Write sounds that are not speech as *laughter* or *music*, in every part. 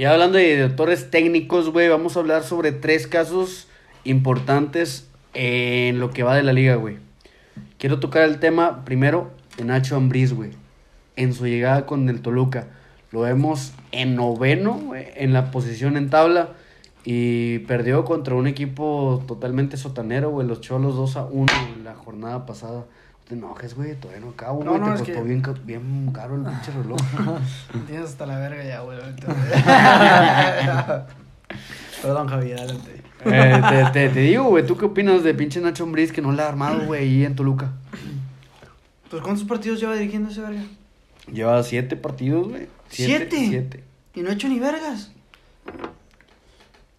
Y hablando de directores técnicos, güey, vamos a hablar sobre tres casos importantes en lo que va de la liga, güey. Quiero tocar el tema primero de Nacho Ambriz, güey. En su llegada con el Toluca. Lo vemos en noveno, en la posición en tabla. Y perdió contra un equipo totalmente sotanero, güey. Los Cholos 2 a 1 en la jornada pasada. No te enojes, güey. Todavía no acabo, güey. no, te costó que- bien, bien caro el pinche reloj. *laughs* Tienes hasta la verga ya, güey. *laughs* Perdón, Javier, adelante. Eh, te, te, te digo, güey, ¿tú qué opinas de pinche Nacho Ambriz que no la ha armado, güey, ahí en Toluca? Pues, ¿cuántos partidos lleva dirigiendo ese verga? Lleva siete partidos, güey. ¿Siete? Siete. Y no ha hecho ni vergas.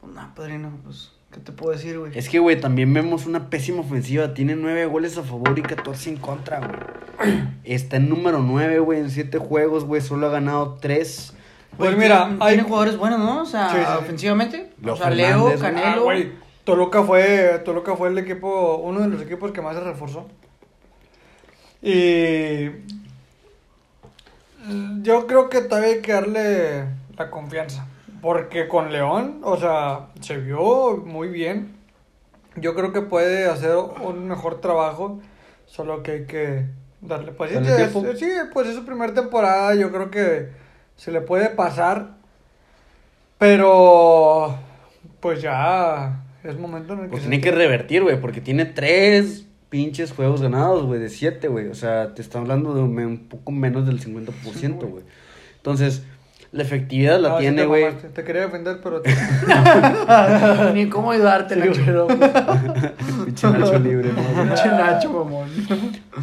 Pues, nah, padrino, pues, ¿qué te puedo decir, güey? Es que, güey, también vemos una pésima ofensiva. Tiene nueve goles a favor y 14 en contra, güey. *clears throat* Está en número nueve, güey, en siete juegos, güey. Solo ha ganado tres. Pues Güey, mira, tiene, hay- tiene jugadores buenos, ¿no? O sea, Sí, sí, sí. ofensivamente. Leo o sea, Leo, güey. Ah, Canelo. güey, Toluca fue, Toluca fue el equipo, uno de los equipos que más se reforzó. Y yo creo que todavía hay que darle la confianza. Porque con León, o sea, se vio muy bien. Yo creo que puede hacer un mejor trabajo. Solo que hay que darle paciencia. Es- sí, pues es su primera temporada. Yo creo que se le puede pasar. Pero pues ya es momento en el que Pues tiene que revertir, güey, porque tiene tres pinches juegos ganados, güey, de siete, güey. O sea, te está hablando de un, un poco menos del 50%, güey. Entonces, la efectividad la No, tiene, güey. Te quería defender, pero *laughs* Ni cómo ayudarte, Nacho. *laughs* Pinche Nacho libre, ¿no? *laughs* Pinche Nacho, mamón.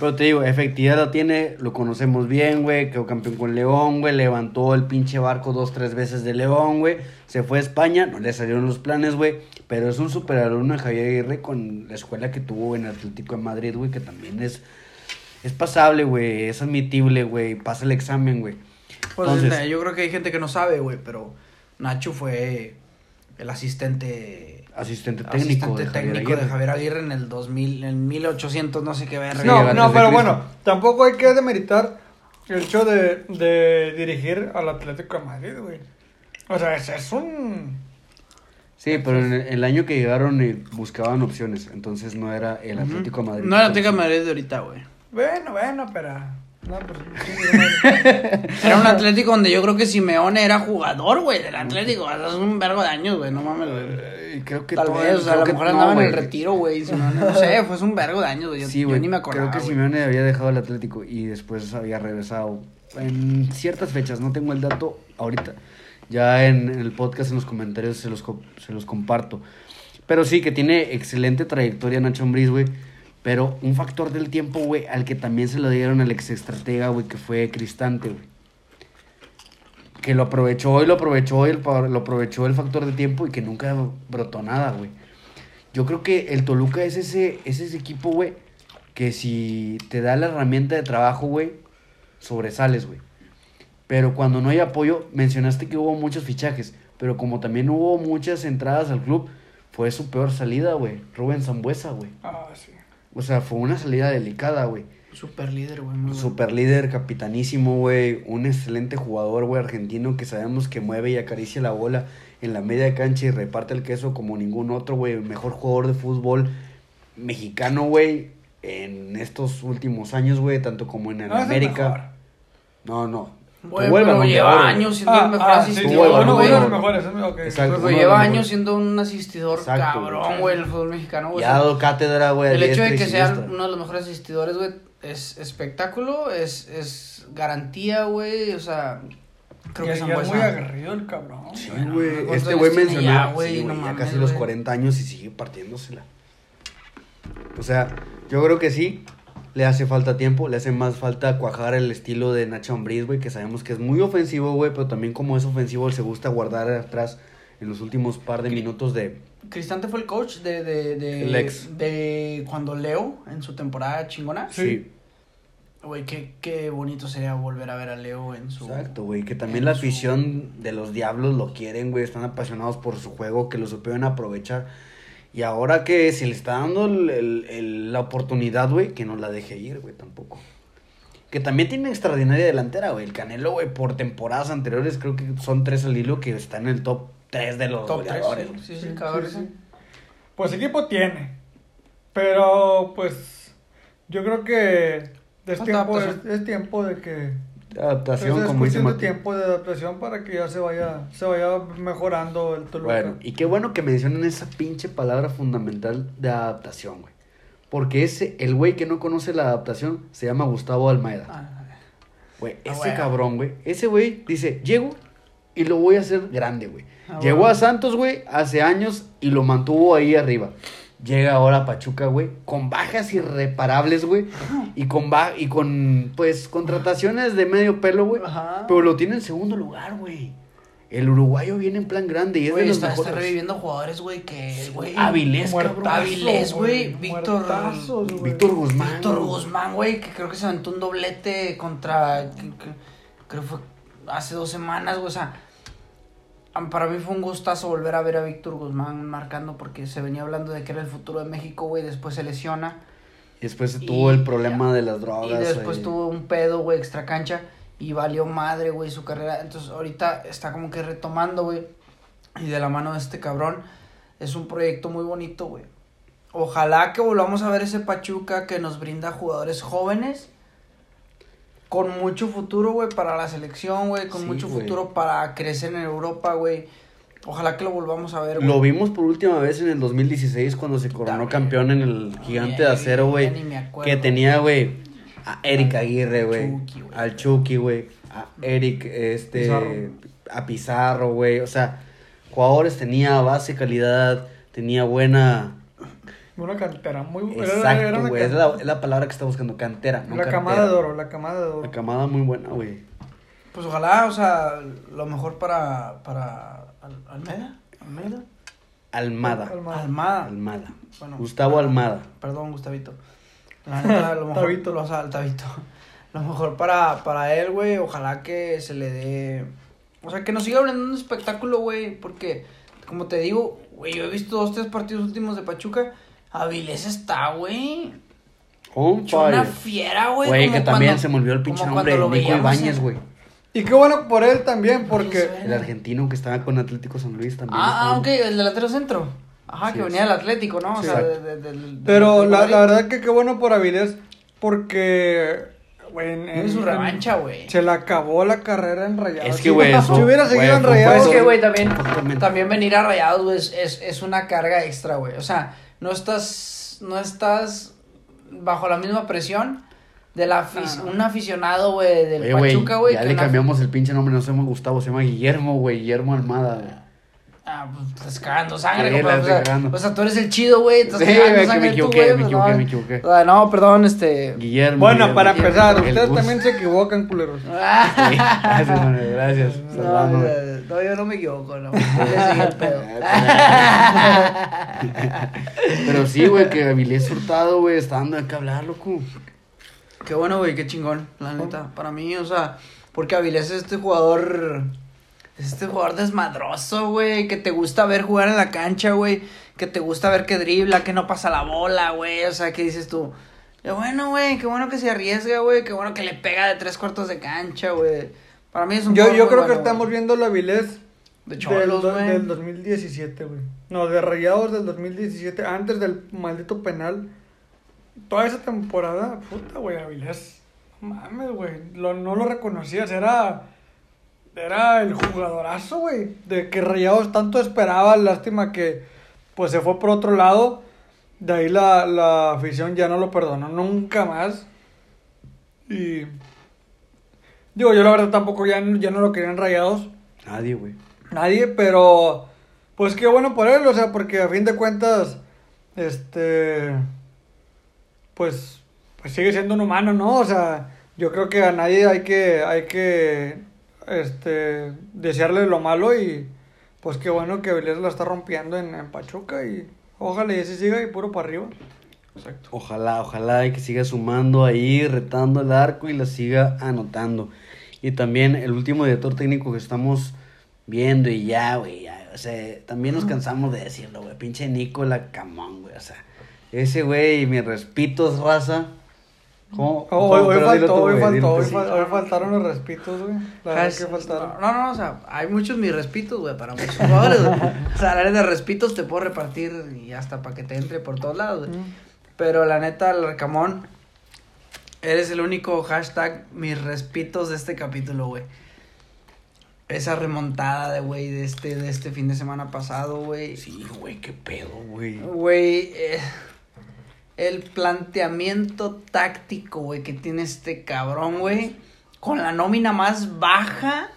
Pero te digo, efectividad la tiene, lo conocemos bien, güey, quedó campeón con León, güey, levantó el pinche barco dos, tres veces de León, güey, se fue a España, no le salieron los planes, güey, pero es un superalumno de Javier Aguirre con la escuela que tuvo en Atlético de Madrid, güey, que también es, es pasable, güey, es admitible, güey, pasa el examen, güey. Pues Entonces- este, yo creo que hay gente que no sabe, güey, pero Nacho fue el asistente Asistente técnico asistente de Javier técnico de Aguirre. Javier Aguirre en el 2000, en 1800, no sé qué verga. No, no, de pero bueno, tampoco hay que demeritar el hecho de, de dirigir al Atlético de Madrid, güey. O sea, es, es un... Sí, pero en el, el año que llegaron eh, buscaban opciones, entonces no era el. Atlético de Madrid. No era Atlético de Madrid de ahorita, güey. Bueno, bueno, pero... No, pues. Era un Atlético donde yo creo que Simeone era jugador, güey, del Atlético. Hace un vergo de años, güey, no mames, güey. Eh, creo que Tal vez, o sea, a lo mejor no, andaba en el retiro, güey. Simeone, No sé, fue un vergo de años, güey. Yo, Sí, yo güey. ni me acordaba. Creo que. Simeone había dejado el Atlético y después había regresado en ciertas fechas. No tengo el dato ahorita. Ya en, en el podcast, en los comentarios, se los, se los comparto. Pero sí, que tiene excelente trayectoria Nacho Ambriz, güey. Pero un factor del tiempo, güey, al que también se lo dieron al ex estratega, güey, que fue Cristante, güey. Que lo aprovechó y lo aprovechó y lo aprovechó el factor de tiempo y que nunca brotó nada, güey. Yo creo que el Toluca es ese, es ese equipo, güey, que si te da la herramienta de trabajo, güey, sobresales, güey. Pero cuando no hay apoyo, mencionaste que hubo muchos fichajes, pero como también hubo muchas entradas al club, fue su peor salida, güey. Rubén Zambuesa, güey. Ah, sí. O sea, fue una salida delicada, güey. Super líder, güey. bueno. Super líder, capitanísimo, güey. Un excelente jugador, güey, argentino que sabemos que mueve y acaricia la bola en la media cancha y reparte el queso como ningún otro, güey. Mejor jugador de fútbol mexicano, güey, en estos últimos años, güey, tanto como en el No, América. No, no. Güey, Tuvo el pero lleva güey. años siendo Ah, el mejor ah, sí, asistidor, tuvo el Balón uno, de uno de Oro. los mejores. es- ok. Exacto. Uno güey, de lleva años mejores. siendo un asistidor Exacto, cabrón, güey. güey, el fútbol mexicano, güey. Y ha dado cátedra, güey. a El hecho de que sea siniestra. uno de los mejores asistidores, güey, es espectáculo, es, es garantía, güey, o sea, creo Y que es, y es Zambuesa- muy aguerrido el cabrón. Sí, güey. ¿cuántos Este años güey tiene mencionó. ya, güey? sí, No güey, ya mames, casi los güey. 40 años y sigue partiéndosela. O sea, yo creo que sí. Le hace falta tiempo, le hace más falta cuajar el estilo de Nacho Ambriz, güey, que sabemos que es muy ofensivo, güey, pero también como es ofensivo, se gusta guardar atrás en los últimos par de minutos de... Cristante fue el coach de, de, de, El ex. de cuando Leo, en su temporada chingona. Sí. Güey, qué, qué bonito sería volver a ver a Leo en su... Exacto, güey, que también la su- afición de los Diablos lo quieren, güey, están apasionados por su juego, que lo supieron aprovechar. Y ahora que se le está dando el- el- el- la oportunidad, güey, que no la deje ir, güey, tampoco. que también tiene extraordinaria delantera, güey. El Canelo, güey, por temporadas anteriores, creo que son tres al hilo que está en el top 3 de los Top tres, goleadores. sí, güey. sí, sí, Sí, cabrón, sí, sí. Pues equipo tiene. Pero pues yo creo que es tiempo, es tiempo de que Adaptación, es como dice Mati. tiempo de adaptación para que ya se vaya se vaya mejorando el Toluca. Bueno, y qué bueno que mencionen esa pinche palabra fundamental de adaptación, güey. Porque ese, el güey que no conoce la adaptación, se llama Gustavo Almeida. Ah, Güey, Ah, ese cabrón, güey. Ese güey dice, llego y lo voy a hacer grande, güey. Ah, Llegó a Santos, güey, hace años y lo mantuvo ahí arriba. Llega ahora a Pachuca, güey, con bajas irreparables, güey. Y con, ba y con, pues, contrataciones de medio pelo, güey. Pero lo tiene en segundo lugar, güey. El uruguayo viene en plan grande y es Güey, de los está, está reviviendo jugadores, güey, que, güey. Avilés, cabrón. Avilés, güey, Víctor-. Víctor Guzmán. Víctor. Guzmán, güey, que creo que se aventó un doblete contra. que- que- creo que fue hace dos semanas, güey. O sea, para mí fue un gustazo volver a ver a Víctor Guzmán marcando porque se venía hablando de que era el futuro de México, güey. Después se lesiona. Y después Y- tuvo el problema de las drogas. Y después tuvo un pedo, güey, extra cancha. Y valió madre, güey, su carrera. Entonces, ahorita está como que retomando, güey. Y de la mano de este cabrón. Es un proyecto muy bonito, güey. Ojalá que volvamos a ver ese Pachuca que nos brinda jugadores jóvenes. Con mucho futuro, güey, para la selección, güey. Con Sí, mucho futuro para crecer en Europa, güey. Ojalá que lo volvamos a ver, güey. Lo vimos por última vez en el 2016 cuando se coronó campeón en el Gigante de Acero, güey. ni me acuerdo. Que tenía, güey, a Eric Aguirre, güey. Al Chucky, güey. A Eric, este. Pizarro. A Pizarro, güey. O sea, jugadores tenía base, calidad, tenía buena. Una cantera muy era- era Exacto, una güey. Es la, es la palabra que está buscando, cantera. No la cantera. camada de oro, la camada de oro. La camada muy buena, güey. Pues ojalá, o sea, lo mejor para. para. Al- Almeda. Almeda. Almada. Almada. Almada. Almada. Bueno, Gustavo Almada. Perdón, Gustavito. La neta, lo *laughs* mejor. Tabito. Lo, o sea, el Tabito. Lo mejor para, para él, güey. Ojalá que se le dé. O sea, que nos siga brindando un espectáculo, güey. Porque, como te digo, güey, yo he visto dos, tres partidos últimos de Pachuca. Avilés está, güey. Hecho una fire. fiera, güey. Güey, que también cuando- se me olvidó el pinche nombre. lo Nico Ibáñez, güey. Y qué bueno por él también, porque El argentino que estaba con Atlético San Luis también. Ah, ah, ok, el delantero centro. Ajá, Sí, que venía del Atlético, ¿no? O Sí, sea, exacto. de- de- del- Pero la, verdad que qué bueno por Avilés, porque, güey, en, Es su revancha, güey. Se le acabó la carrera en Rayados. Es que, güey, Si hubiera seguido en Rayados, Es que, güey, también, también venir a Rayados, güey, es, es, es una carga extra, güey. O sea, no estás, no estás bajo la misma presión de la afic- Ah, no. un aficionado, güey, del Oye, Pachuca, güey. ya que le cambiamos el pinche nombre, no se llama Gustavo, se llama Guillermo, güey, Guillermo Almada, güey. Ah, pues estás cagando sangre, Sí, o, sea, cagando. o sea, tú eres el chido, güey, estás Sí, cagando que sangre me tú, equivoqué, güey, me pues, equivoqué, no. me equivoqué. Ah, no, perdón, este... Guillermo. Bueno, Guillermo. para empezar, El ustedes también se equivocan, culeros. *laughs* Sí, gracias, Manuel, gracias. No, no, yo no me equivoco, no. *laughs* Pedo. *laughs* Pero sí, güey, que Avilés Hurtado, güey, está dando de qué hablar, loco. Qué bueno, güey, qué chingón, la neta. Para mí, o sea, porque Avilés es este jugador. Es este jugador desmadroso, güey. Que te gusta ver jugar en la cancha, güey. Que te gusta ver que dribla, que no pasa la bola, güey. O sea, que dices tú. Qué bueno, güey. Qué bueno que se arriesga, güey. Qué bueno que le pega de tres cuartos de cancha, güey. Para mí es un Yo, yo creo que estamos viendo la Avilés De del, cholos, güey. del 2017, güey. No, de Rayados del 2017, antes del maldito penal. Toda esa temporada, puta, güey, Avilés. Mames, güey. Lo, no lo reconocías, era. Era el jugadorazo, güey. De que Rayados tanto esperaba. Lástima que, pues se fue por otro lado. De ahí la, la afición ya no lo perdonó nunca más. Y. Digo, yo la verdad tampoco ya, ya no lo querían Rayados. Nadie, güey. Nadie, pero pues qué bueno por él, o sea, porque a fin de cuentas, este, pues, pues sigue siendo un humano, ¿no? O sea, yo creo que a nadie hay que, hay que, este, desearle lo malo y pues qué bueno que Avilés la está rompiendo en, en Pachuca y ojalá y así siga y puro para arriba. Exacto. Ojalá, ojalá y que siga sumando ahí, retando el arco y la siga anotando. Y también el último director técnico que estamos viendo y ya, güey, ya, o sea, también nos cansamos de decirlo, güey, pinche Nicola Camón, güey, o sea, ese güey, mis respetos, raza, ¿Cómo? Oh, hoy, hoy faltó, tú, hoy faltó, hoy, faltaron los respitos, güey. La verdad Has- que faltaron. No, no, o sea, hay muchos mis respitos, güey, para muchos jugadores. *laughs* O sea, la de respitos te puedo repartir y hasta para que te entre por todos lados, güey. Mm. Pero la neta, Larcamón, eres el único hashtag mis respitos de este capítulo, güey. Esa remontada de, güey, de este, de este fin de semana pasado, güey. Sí, güey, qué pedo, güey. Güey, eh, el planteamiento táctico, güey, que tiene este cabrón, güey, con la nómina más baja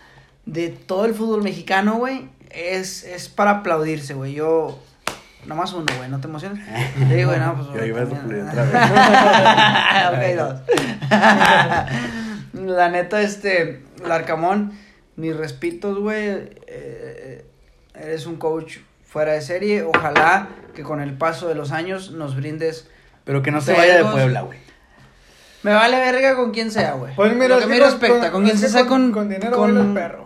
de todo el fútbol mexicano, güey, es, es para aplaudirse, güey. Yo, nomás uno, güey, no te emociones. Sí, *laughs* güey, no, pues. Yo iba a *laughs* ok, dos. *laughs* la neta, este, Larcamón, mis respitos, güey. eh, eres un coach fuera de serie. Ojalá que con el paso de los años nos brindes. Pero que no se vaya de Vergos. Puebla, güey. Me vale verga con quien sea, güey. Pues mira, Lo que me respecta, con, quien sea con. Con dinero con- el perro.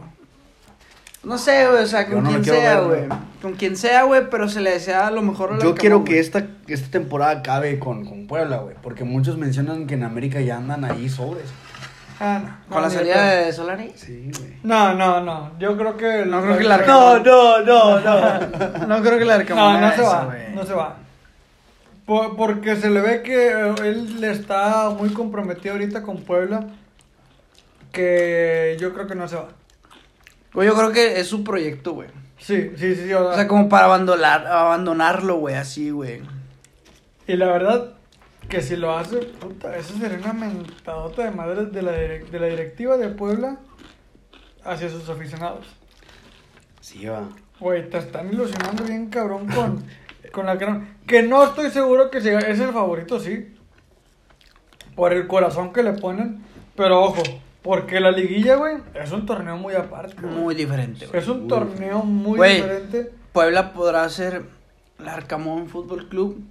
No sé, güey, o sea, con no quien sea, güey. Con quien sea, güey, pero se le desea lo mejor a Yo quiero que esta, esta temporada acabe con, con Puebla, güey. Porque muchos mencionan que en América ya andan ahí sobres. Ah, no. Con la salida de Solari. Sí, güey. No, no, no. Yo creo que. No creo que la Larcamón. no, no, no. No *laughs* creo que Larcamón. No, no se va. No se va. Por- porque se le ve que eh, él le está muy comprometido ahorita con Puebla. Que yo creo que no se va. Güey, yo creo que es su proyecto, güey. Sí, sí, sí. sí, O sea, como para abandonar, abandonarlo, güey, así, güey. Y la verdad, que si lo hace, puta, eso sería una mentadota de madre de la, de la directiva de Puebla hacia sus aficionados. Sí, va. Güey, te están ilusionando bien cabrón con, *laughs* con la gran... Que no estoy seguro que sea, es el favorito, sí. Por el corazón que le ponen. Pero ojo, porque la liguilla, güey, es un torneo muy aparte. güey. Muy diferente, güey. Es un torneo muy Güey. diferente. Puebla podrá ser el Arcamón Fútbol Club,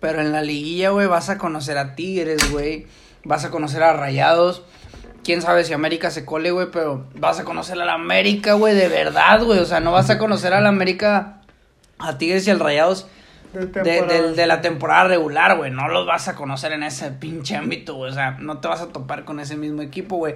pero en la liguilla, güey, vas a conocer a Tigres, güey. Vas a conocer a Rayados. Quién sabe si América se cole, güey, pero vas a conocer a la América, güey, de verdad, güey. O sea, no vas a conocer a la América, a Tigres y al Rayados De, de, de- de la temporada regular, güey. No los vas a conocer en ese pinche ámbito, güey. O sea, no te vas a topar con ese mismo equipo, güey.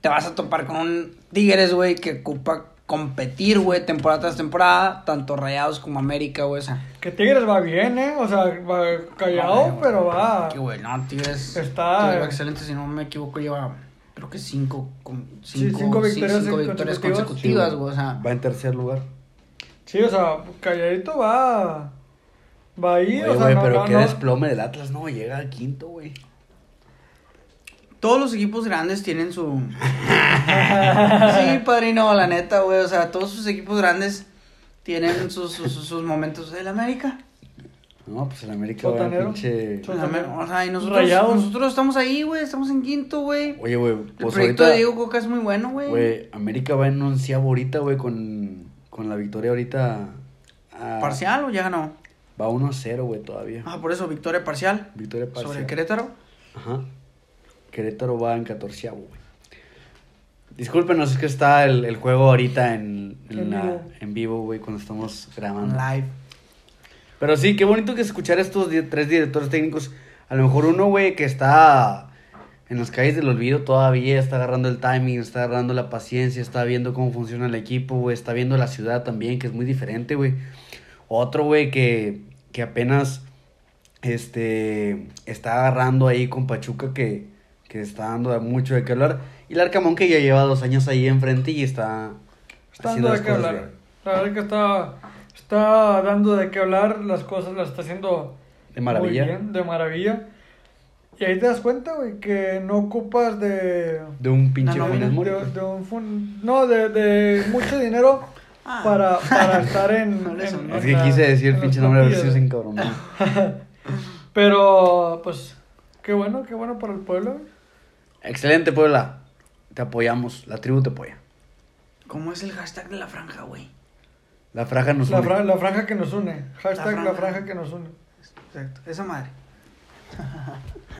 Te vas a topar con un Tigres, güey, que ocupa competir, güey, temporada tras temporada. Tanto Rayados como América, güey. O sea, Que Tigres va bien, ¿eh? O sea, va callado, pero va... que, güey, no, Tigres. Está- Tigres va excelente, si no me equivoco, lleva. Creo que cinco, con- Sí, cinco, cinco sí, victorias cinco victorias consecutivas. Sí, güey. O sea, Va en tercer lugar. Sí, o sea, calladito va... Va ahí, Oye, o sea, güey, no, pero no, qué no. desplome del Atlas, no, llega al quinto, güey. Todos los equipos grandes tienen su. *laughs* sí, padrino, la neta, güey. O sea, todos sus equipos grandes tienen sus, sus, sus- momentos. ¿El América? No, pues el América va en Sotanero. pinche... El O sea, y nosotros, Rayados. nosotros estamos ahí, güey. Estamos en quinto, güey. Oye, güey, El pues proyecto ahorita... de Diego Coca es muy bueno, güey. Güey, América va en onceavo ahorita, güey, con, con la victoria ahorita... a- ¿Parcial o ya ganó? Va 1-0, güey, todavía. Ah, por eso, victoria parcial. Victoria parcial. Sobre Querétaro. Ajá. Querétaro va en catorceavo, güey. Discúlpenos, es que está el, el juego ahorita en, en, la- vivo. en vivo, güey, cuando estamos grabando. Live. Pero sí, qué bonito que escuchar a estos tres directores técnicos. A lo mejor uno, güey, que está en las calles del olvido todavía, está agarrando el timing, está agarrando la paciencia, está viendo cómo funciona el equipo, güey, está viendo la ciudad también, que es muy diferente, güey. Otro, güey, que, que apenas este está agarrando ahí con Pachuca, que, que está dando mucho de qué hablar. Y el Arcamón, que ya lleva dos años ahí enfrente y está, Está dando de qué hablar. bien. La verdad que está, está dando de qué hablar, las cosas las está haciendo De maravilla. muy bien, de maravilla. Y ahí te das cuenta, güey, que no ocupas de... De un pinche No, de, un fun- no, de, de mucho dinero Ah. para, para estar en... *laughs* En- Es que la- quise decir el pinche nombre a ver si se encabronó. *laughs* Pero, pues, qué bueno, qué bueno para el pueblo. Excelente, Puebla. Te apoyamos. La tribu te apoya. ¿Cómo es el hashtag de la franja, güey? La fraja nos La, une. fra- la franja que nos une. Hashtag La la franja. franja que nos une. Exacto. Esa madre. *laughs*